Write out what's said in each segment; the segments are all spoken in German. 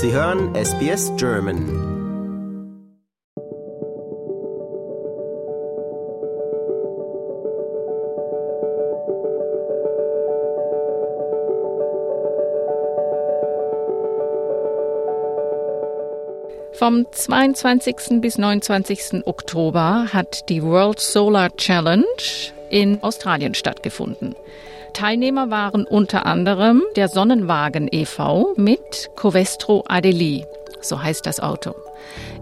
Sie hören SBS German. Vom 22. bis 29. Oktober hat die World Solar Challenge in Australien stattgefunden. Teilnehmer waren unter anderem der Sonnenwagen e.V. mit Covestro Adeli, so heißt das Auto.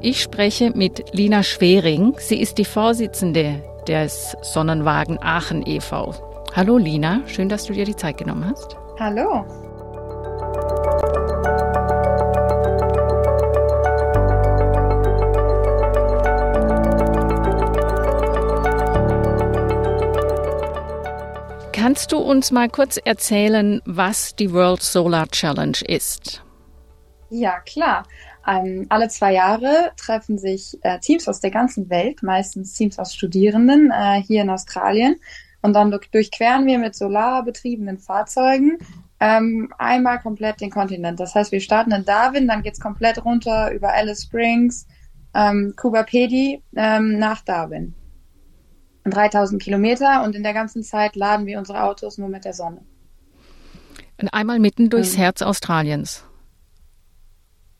Ich spreche mit Lina Schwering. Sie ist die Vorsitzende des Sonnenwagen Aachen e.V. Hallo Lina, schön, dass du dir die Zeit genommen hast. Hallo. Kannst du uns mal kurz erzählen, was die World Solar Challenge ist? Ja, klar. Ähm, alle zwei Jahre treffen sich äh, Teams aus der ganzen Welt, meistens Teams aus Studierenden äh, hier in Australien. Und dann durchqueren wir mit solarbetriebenen Fahrzeugen ähm, einmal komplett den Kontinent. Das heißt, wir starten in Darwin, dann geht es komplett runter über Alice Springs, ähm, Kuba Pedi ähm, nach Darwin. 3000 Kilometer und in der ganzen Zeit laden wir unsere Autos nur mit der Sonne. Und einmal mitten durchs mhm. Herz Australiens.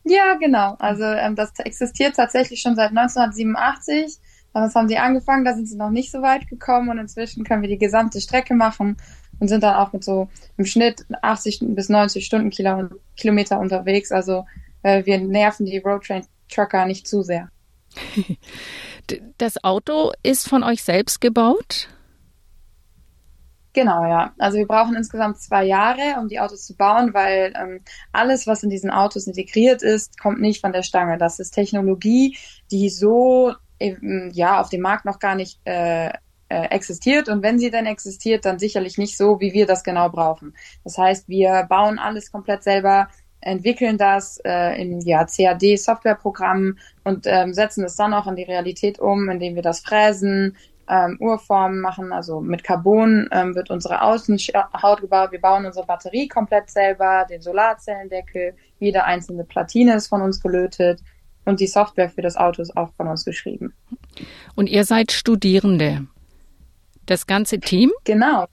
Ja, genau. Also ähm, das existiert tatsächlich schon seit 1987. Damals haben sie angefangen, da sind sie noch nicht so weit gekommen und inzwischen können wir die gesamte Strecke machen und sind dann auch mit so im Schnitt 80 bis 90 Stundenkilometer unterwegs. Also äh, wir nerven die Roadtrain Trucker nicht zu sehr. das Auto ist von euch selbst gebaut? Genau, ja. Also wir brauchen insgesamt zwei Jahre, um die Autos zu bauen, weil ähm, alles, was in diesen Autos integriert ist, kommt nicht von der Stange. Das ist Technologie, die so ähm, ja auf dem Markt noch gar nicht äh, äh, existiert und wenn sie dann existiert, dann sicherlich nicht so, wie wir das genau brauchen. Das heißt, wir bauen alles komplett selber, entwickeln das äh, in ja, CAD-Softwareprogrammen und ähm, setzen es dann auch in die Realität um, indem wir das fräsen, ähm, Urformen machen, also mit Carbon ähm, wird unsere Außenhaut gebaut. Wir bauen unsere Batterie komplett selber, den Solarzellendeckel, jede einzelne Platine ist von uns gelötet und die Software für das Auto ist auch von uns geschrieben. Und ihr seid Studierende. Das ganze Team? Genau.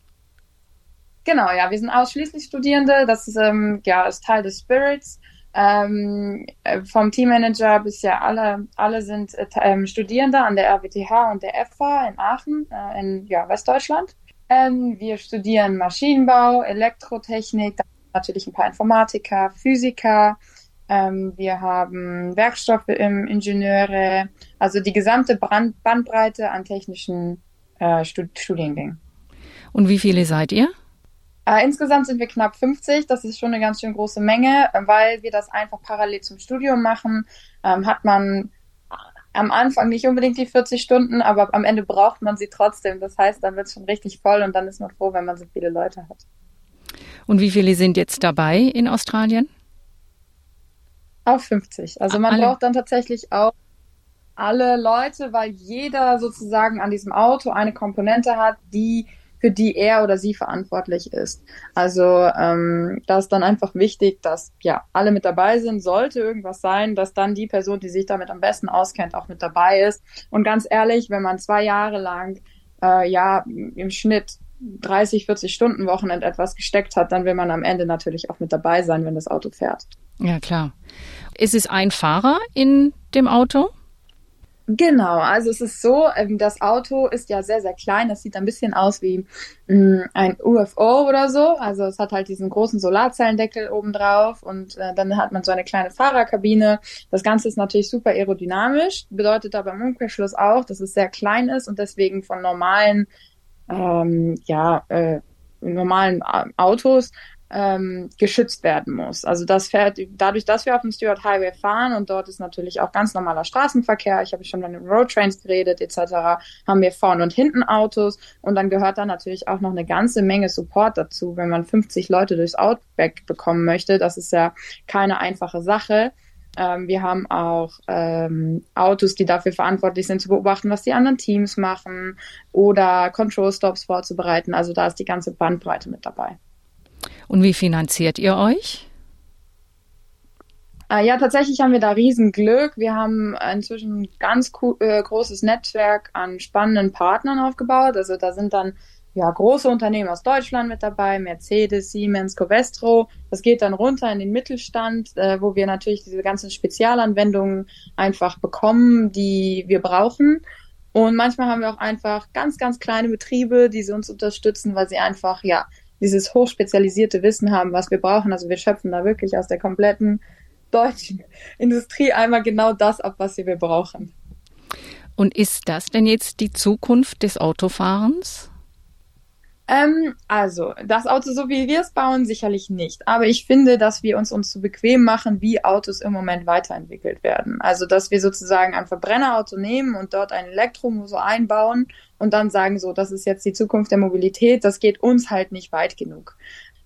Genau, ja, wir sind ausschließlich Studierende. Das ist, ähm, ja, ist Teil des Spirits. Ähm, äh, vom Teammanager bis ja alle, alle sind äh, ähm, Studierende an der RWTH und der FH in Aachen, äh, in ja, Westdeutschland. Ähm, wir studieren Maschinenbau, Elektrotechnik, natürlich ein paar Informatiker, Physiker. Ähm, wir haben Werkstoffe im Ingenieure, also die gesamte Brand Bandbreite an technischen äh, Stud Studiengängen. Und wie viele seid ihr? Äh, insgesamt sind wir knapp 50. Das ist schon eine ganz schön große Menge, weil wir das einfach parallel zum Studium machen. Ähm, hat man am Anfang nicht unbedingt die 40 Stunden, aber am Ende braucht man sie trotzdem. Das heißt, dann wird es schon richtig voll und dann ist man froh, wenn man so viele Leute hat. Und wie viele sind jetzt dabei in Australien? Auch 50. Also man alle. braucht dann tatsächlich auch alle Leute, weil jeder sozusagen an diesem Auto eine Komponente hat, die für die er oder sie verantwortlich ist. Also ähm, da ist dann einfach wichtig, dass ja alle mit dabei sind. Sollte irgendwas sein, dass dann die Person, die sich damit am besten auskennt, auch mit dabei ist. Und ganz ehrlich, wenn man zwei Jahre lang äh, ja im Schnitt 30, 40 Stunden Wochenend etwas gesteckt hat, dann will man am Ende natürlich auch mit dabei sein, wenn das Auto fährt. Ja, klar. Ist es ein Fahrer in dem Auto? Genau, also es ist so, ähm, das Auto ist ja sehr, sehr klein. Das sieht ein bisschen aus wie mm, ein UFO oder so. Also es hat halt diesen großen Solarzellendeckel oben drauf und äh, dann hat man so eine kleine Fahrerkabine. Das Ganze ist natürlich super aerodynamisch, bedeutet aber im Umkehrschluss auch, dass es sehr klein ist und deswegen von normalen, ähm, ja, äh, normalen äh, Autos ähm, geschützt werden muss. Also das fährt, dadurch, dass wir auf dem Stuart Highway fahren und dort ist natürlich auch ganz normaler Straßenverkehr, ich habe schon von den Roadtrains geredet etc., haben wir vorne und hinten Autos und dann gehört da natürlich auch noch eine ganze Menge Support dazu, wenn man 50 Leute durchs Outback bekommen möchte. Das ist ja keine einfache Sache. Ähm, wir haben auch ähm, Autos, die dafür verantwortlich sind, zu beobachten, was die anderen Teams machen oder Control Stops vorzubereiten. Also da ist die ganze Bandbreite mit dabei. Und wie finanziert ihr euch? Äh, ja, tatsächlich haben wir da riesen Glück. Wir haben inzwischen ein ganz äh, großes Netzwerk an spannenden Partnern aufgebaut. Also da sind dann ja, große Unternehmen aus Deutschland mit dabei, Mercedes, Siemens, Covestro. Das geht dann runter in den Mittelstand, äh, wo wir natürlich diese ganzen Spezialanwendungen einfach bekommen, die wir brauchen. Und manchmal haben wir auch einfach ganz, ganz kleine Betriebe, die sie uns unterstützen, weil sie einfach, ja, dieses hochspezialisierte Wissen haben, was wir brauchen. Also wir schöpfen da wirklich aus der kompletten deutschen Industrie einmal genau das ab, was wir brauchen. Und ist das denn jetzt die Zukunft des Autofahrens? Ähm, also, das Auto, so wie wir es bauen, sicherlich nicht. Aber ich finde, dass wir uns uns zu bequem machen, wie Autos im Moment weiterentwickelt werden. Also, dass wir sozusagen ein Verbrennerauto nehmen und dort ein Elektromotor einbauen und dann sagen, so, das ist jetzt die Zukunft der Mobilität. Das geht uns halt nicht weit genug.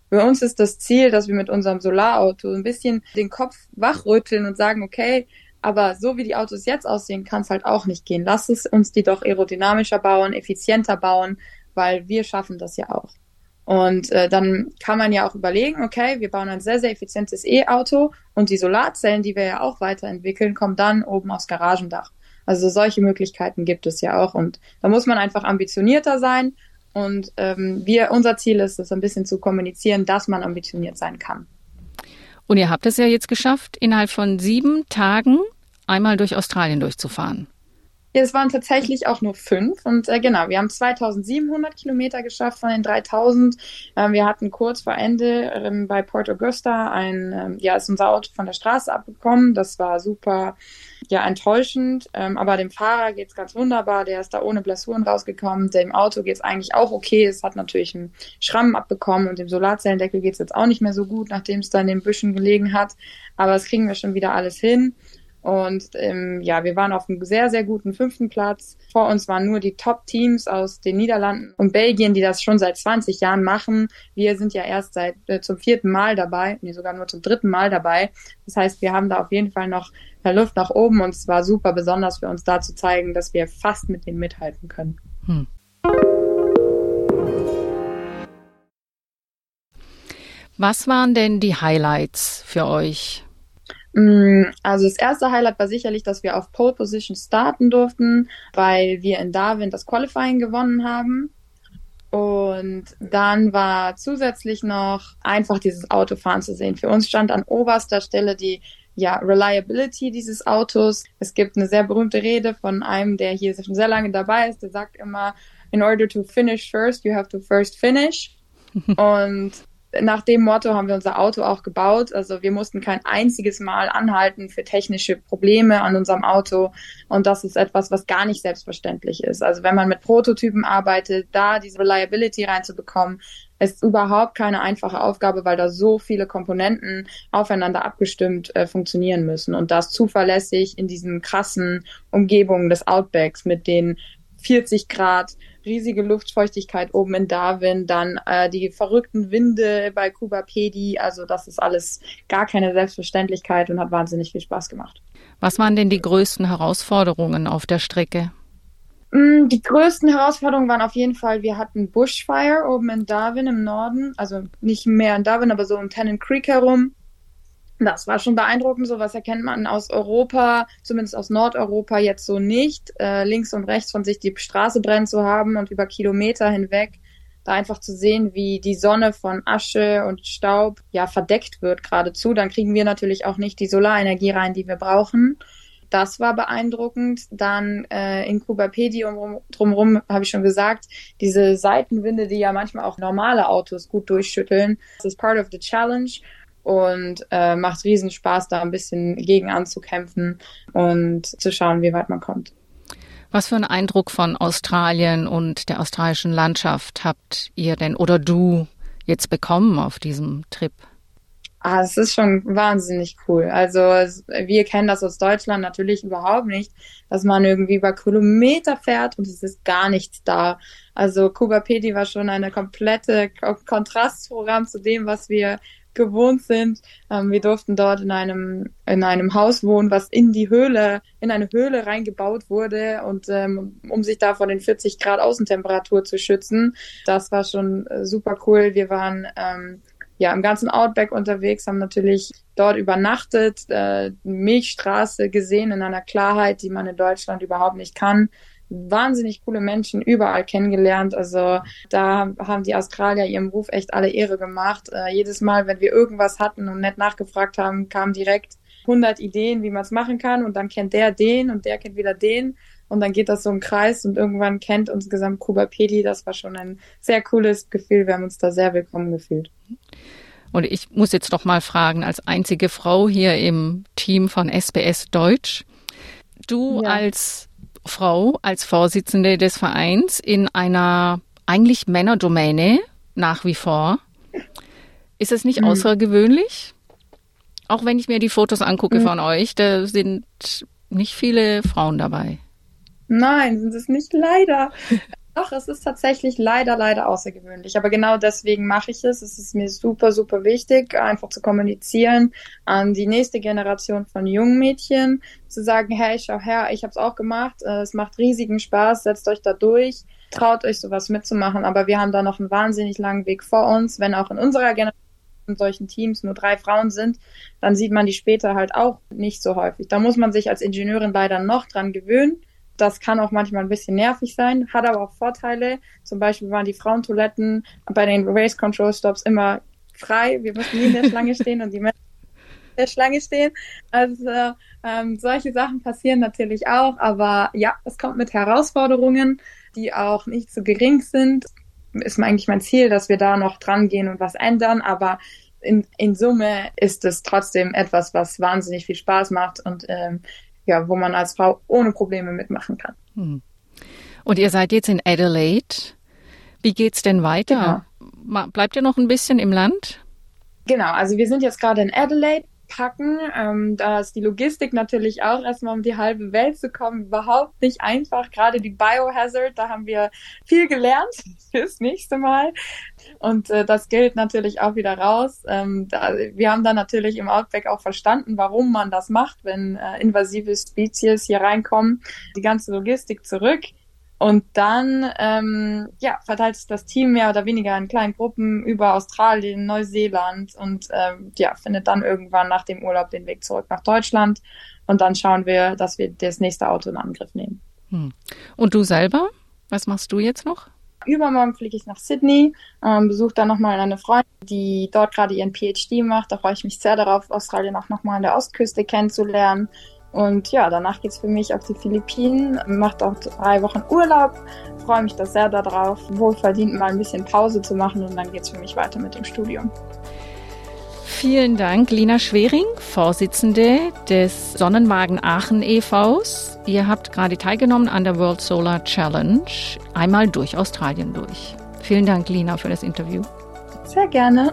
Für uns ist das Ziel, dass wir mit unserem Solarauto ein bisschen den Kopf wachrütteln und sagen, okay, aber so wie die Autos jetzt aussehen, kann es halt auch nicht gehen. Lass es uns die doch aerodynamischer bauen, effizienter bauen, weil wir schaffen das ja auch. Und äh, dann kann man ja auch überlegen, okay, wir bauen ein sehr, sehr effizientes E-Auto und die Solarzellen, die wir ja auch weiterentwickeln, kommen dann oben aufs Garagendach. Also solche Möglichkeiten gibt es ja auch. Und da muss man einfach ambitionierter sein. Und ähm, wir, unser Ziel ist es, ein bisschen zu kommunizieren, dass man ambitioniert sein kann. Und ihr habt es ja jetzt geschafft, innerhalb von sieben Tagen einmal durch Australien durchzufahren. Es waren tatsächlich auch nur fünf und äh, genau, wir haben 2700 Kilometer geschafft von den 3000. Ähm, wir hatten kurz vor Ende ähm, bei Port Augusta ein, ähm, ja, ist unser Auto von der Straße abgekommen. Das war super, ja, enttäuschend, ähm, aber dem Fahrer geht's ganz wunderbar. Der ist da ohne Blessuren rausgekommen. Dem Auto geht's eigentlich auch okay. Es hat natürlich einen Schramm abbekommen und dem Solarzellendeckel geht's jetzt auch nicht mehr so gut, nachdem es da in den Büschen gelegen hat. Aber das kriegen wir schon wieder alles hin. Und ähm, ja, wir waren auf einem sehr, sehr guten fünften Platz. Vor uns waren nur die Top-Teams aus den Niederlanden und Belgien, die das schon seit 20 Jahren machen. Wir sind ja erst seit äh, zum vierten Mal dabei, nee, sogar nur zum dritten Mal dabei. Das heißt, wir haben da auf jeden Fall noch Luft nach oben und es war super besonders für uns da zu zeigen, dass wir fast mit denen mithalten können. Hm. Was waren denn die Highlights für euch? Mm, also das erste Highlight war sicherlich, dass wir auf Pole Position starten durften, weil wir in Darwin das Qualifying gewonnen haben. Und dann war zusätzlich noch einfach dieses Autofahren zu sehen. Für uns stand an oberster Stelle die ja, Reliability dieses Autos. Es gibt eine sehr berühmte Rede von einem, der hier schon sehr lange dabei ist, der sagt immer, in order to finish first, you have to first finish. Und nach dem Motto haben wir unser Auto auch gebaut. Also wir mussten kein einziges Mal anhalten für technische Probleme an unserem Auto. Und das ist etwas, was gar nicht selbstverständlich ist. Also wenn man mit Prototypen arbeitet, da diese Reliability reinzubekommen, ist überhaupt keine einfache Aufgabe, weil da so viele Komponenten aufeinander abgestimmt äh, funktionieren müssen. Und das zuverlässig in diesen krassen Umgebungen des Outbacks mit den 40 Grad riesige Luftfeuchtigkeit oben in Darwin, dann äh, die verrückten Winde bei Kuba Pedi. Also das ist alles gar keine Selbstverständlichkeit und hat wahnsinnig viel Spaß gemacht. Was waren denn die größten Herausforderungen auf der Strecke? Mm, die größten Herausforderungen waren auf jeden Fall, wir hatten Bushfire oben in Darwin im Norden, also nicht mehr in Darwin, aber so um Tennant Creek herum. Das war schon beeindruckend. Sowas erkennt man aus Europa, zumindest aus Nordeuropa jetzt so nicht. Äh, links und rechts von sich die Straße brennen zu haben und über Kilometer hinweg da einfach zu sehen, wie die Sonne von Asche und Staub ja verdeckt wird geradezu. Dann kriegen wir natürlich auch nicht die Solarenergie rein, die wir brauchen. Das war beeindruckend. Dann äh, in Kubapedi um, drumherum habe ich schon gesagt, diese Seitenwinde, die ja manchmal auch normale Autos gut durchschütteln. Das ist part of the challenge und äh, macht riesen Spaß, da ein bisschen gegen anzukämpfen und zu schauen, wie weit man kommt. Was für einen Eindruck von Australien und der australischen Landschaft habt ihr denn oder du jetzt bekommen auf diesem Trip? Ah, es ist schon wahnsinnig cool. Also wir kennen das aus Deutschland natürlich überhaupt nicht, dass man irgendwie über Kilometer fährt und es ist gar nichts da. Also Kuba Pedi war schon eine komplette Kontrastprogramm zu dem, was wir gewohnt sind. Ähm, wir durften dort in einem, in einem Haus wohnen, was in die Höhle, in eine Höhle reingebaut wurde und ähm, um sich da vor den 40 Grad Außentemperatur zu schützen. Das war schon äh, super cool. Wir waren ähm, ja im ganzen Outback unterwegs, haben natürlich dort übernachtet, äh, Milchstraße gesehen in einer Klarheit, die man in Deutschland überhaupt nicht kann. Wahnsinnig coole Menschen überall kennengelernt. Also da haben die Australier ihrem Ruf echt alle Ehre gemacht. Äh, jedes Mal, wenn wir irgendwas hatten und nett nachgefragt haben, kamen direkt 100 Ideen, wie man es machen kann und dann kennt der den und der kennt wieder den und dann geht das so im Kreis und irgendwann kennt uns gesamt Kuba Pedi. Das war schon ein sehr cooles Gefühl. Wir haben uns da sehr willkommen gefühlt. Und ich muss jetzt noch mal fragen, als einzige Frau hier im Team von SBS Deutsch, du ja. als Frau, als Vorsitzende des Vereins in einer eigentlich Männerdomäne nach wie vor, ist es nicht mhm. außergewöhnlich? Auch wenn ich mir die Fotos angucke mhm. von euch, da sind nicht viele Frauen dabei. Nein, sind es nicht leider. Doch, es ist tatsächlich leider, leider außergewöhnlich. Aber genau deswegen mache ich es. Es ist mir super, super wichtig, einfach zu kommunizieren an die nächste Generation von jungen Mädchen, zu sagen, hey, schau her, ich habe es auch gemacht. Äh, es macht riesigen Spaß, setzt euch da durch, traut euch sowas mitzumachen. Aber wir haben da noch einen wahnsinnig langen Weg vor uns, wenn auch in unserer Generation in solchen Teams nur drei Frauen sind, dann sieht man die später halt auch nicht so häufig. Da muss man sich als Ingenieurin leider noch dran gewöhnen. Das kann auch manchmal ein bisschen nervig sein, hat aber auch Vorteile. Zum Beispiel waren die Frauentoiletten bei den Race Control Stops immer frei. Wir mussten nie in der Schlange stehen und die Männer in der Schlange stehen. Also ähm, solche Sachen passieren natürlich auch, aber ja, es kommt mit Herausforderungen, die auch nicht so gering sind. Ist eigentlich mein Ziel, dass wir da noch dran gehen und was ändern, aber in, in Summe ist es trotzdem etwas, was wahnsinnig viel Spaß macht und ähm, ja, wo man als Frau ohne Probleme mitmachen kann. Hm. Und ihr seid jetzt in Adelaide. Wie geht's denn weiter? Genau. Bleibt ihr noch ein bisschen im Land? Genau, also wir sind jetzt gerade in Adelaide packen. Ähm, da ist die Logistik natürlich auch erstmal um die halbe Welt zu kommen überhaupt nicht einfach. Gerade die Biohazard, da haben wir viel gelernt fürs nächste Mal. Und äh, das gilt natürlich auch wieder raus. Ähm, da, wir haben dann natürlich im Outback auch verstanden, warum man das macht, wenn äh, invasive Spezies hier reinkommen. Die ganze Logistik zurück. Und dann ähm, ja, verteilt sich das Team mehr oder weniger in kleinen Gruppen über Australien, Neuseeland und ähm, ja, findet dann irgendwann nach dem Urlaub den Weg zurück nach Deutschland. Und dann schauen wir, dass wir das nächste Auto in Angriff nehmen. Hm. Und du selber? Was machst du jetzt noch? Übermorgen fliege ich nach Sydney, ähm, besuche dann nochmal eine Freundin, die dort gerade ihren PhD macht. Da freue ich mich sehr darauf, Australien auch nochmal an der Ostküste kennenzulernen. Und ja, danach geht's für mich auf die Philippinen, macht auch drei Wochen Urlaub, freue mich da sehr darauf, wohlverdient mal ein bisschen Pause zu machen und dann geht's für mich weiter mit dem Studium. Vielen Dank, Lina Schwering, Vorsitzende des Sonnenwagen Aachen e.V.s. Ihr habt gerade teilgenommen an der World Solar Challenge, einmal durch Australien durch. Vielen Dank, Lina, für das Interview. Sehr gerne.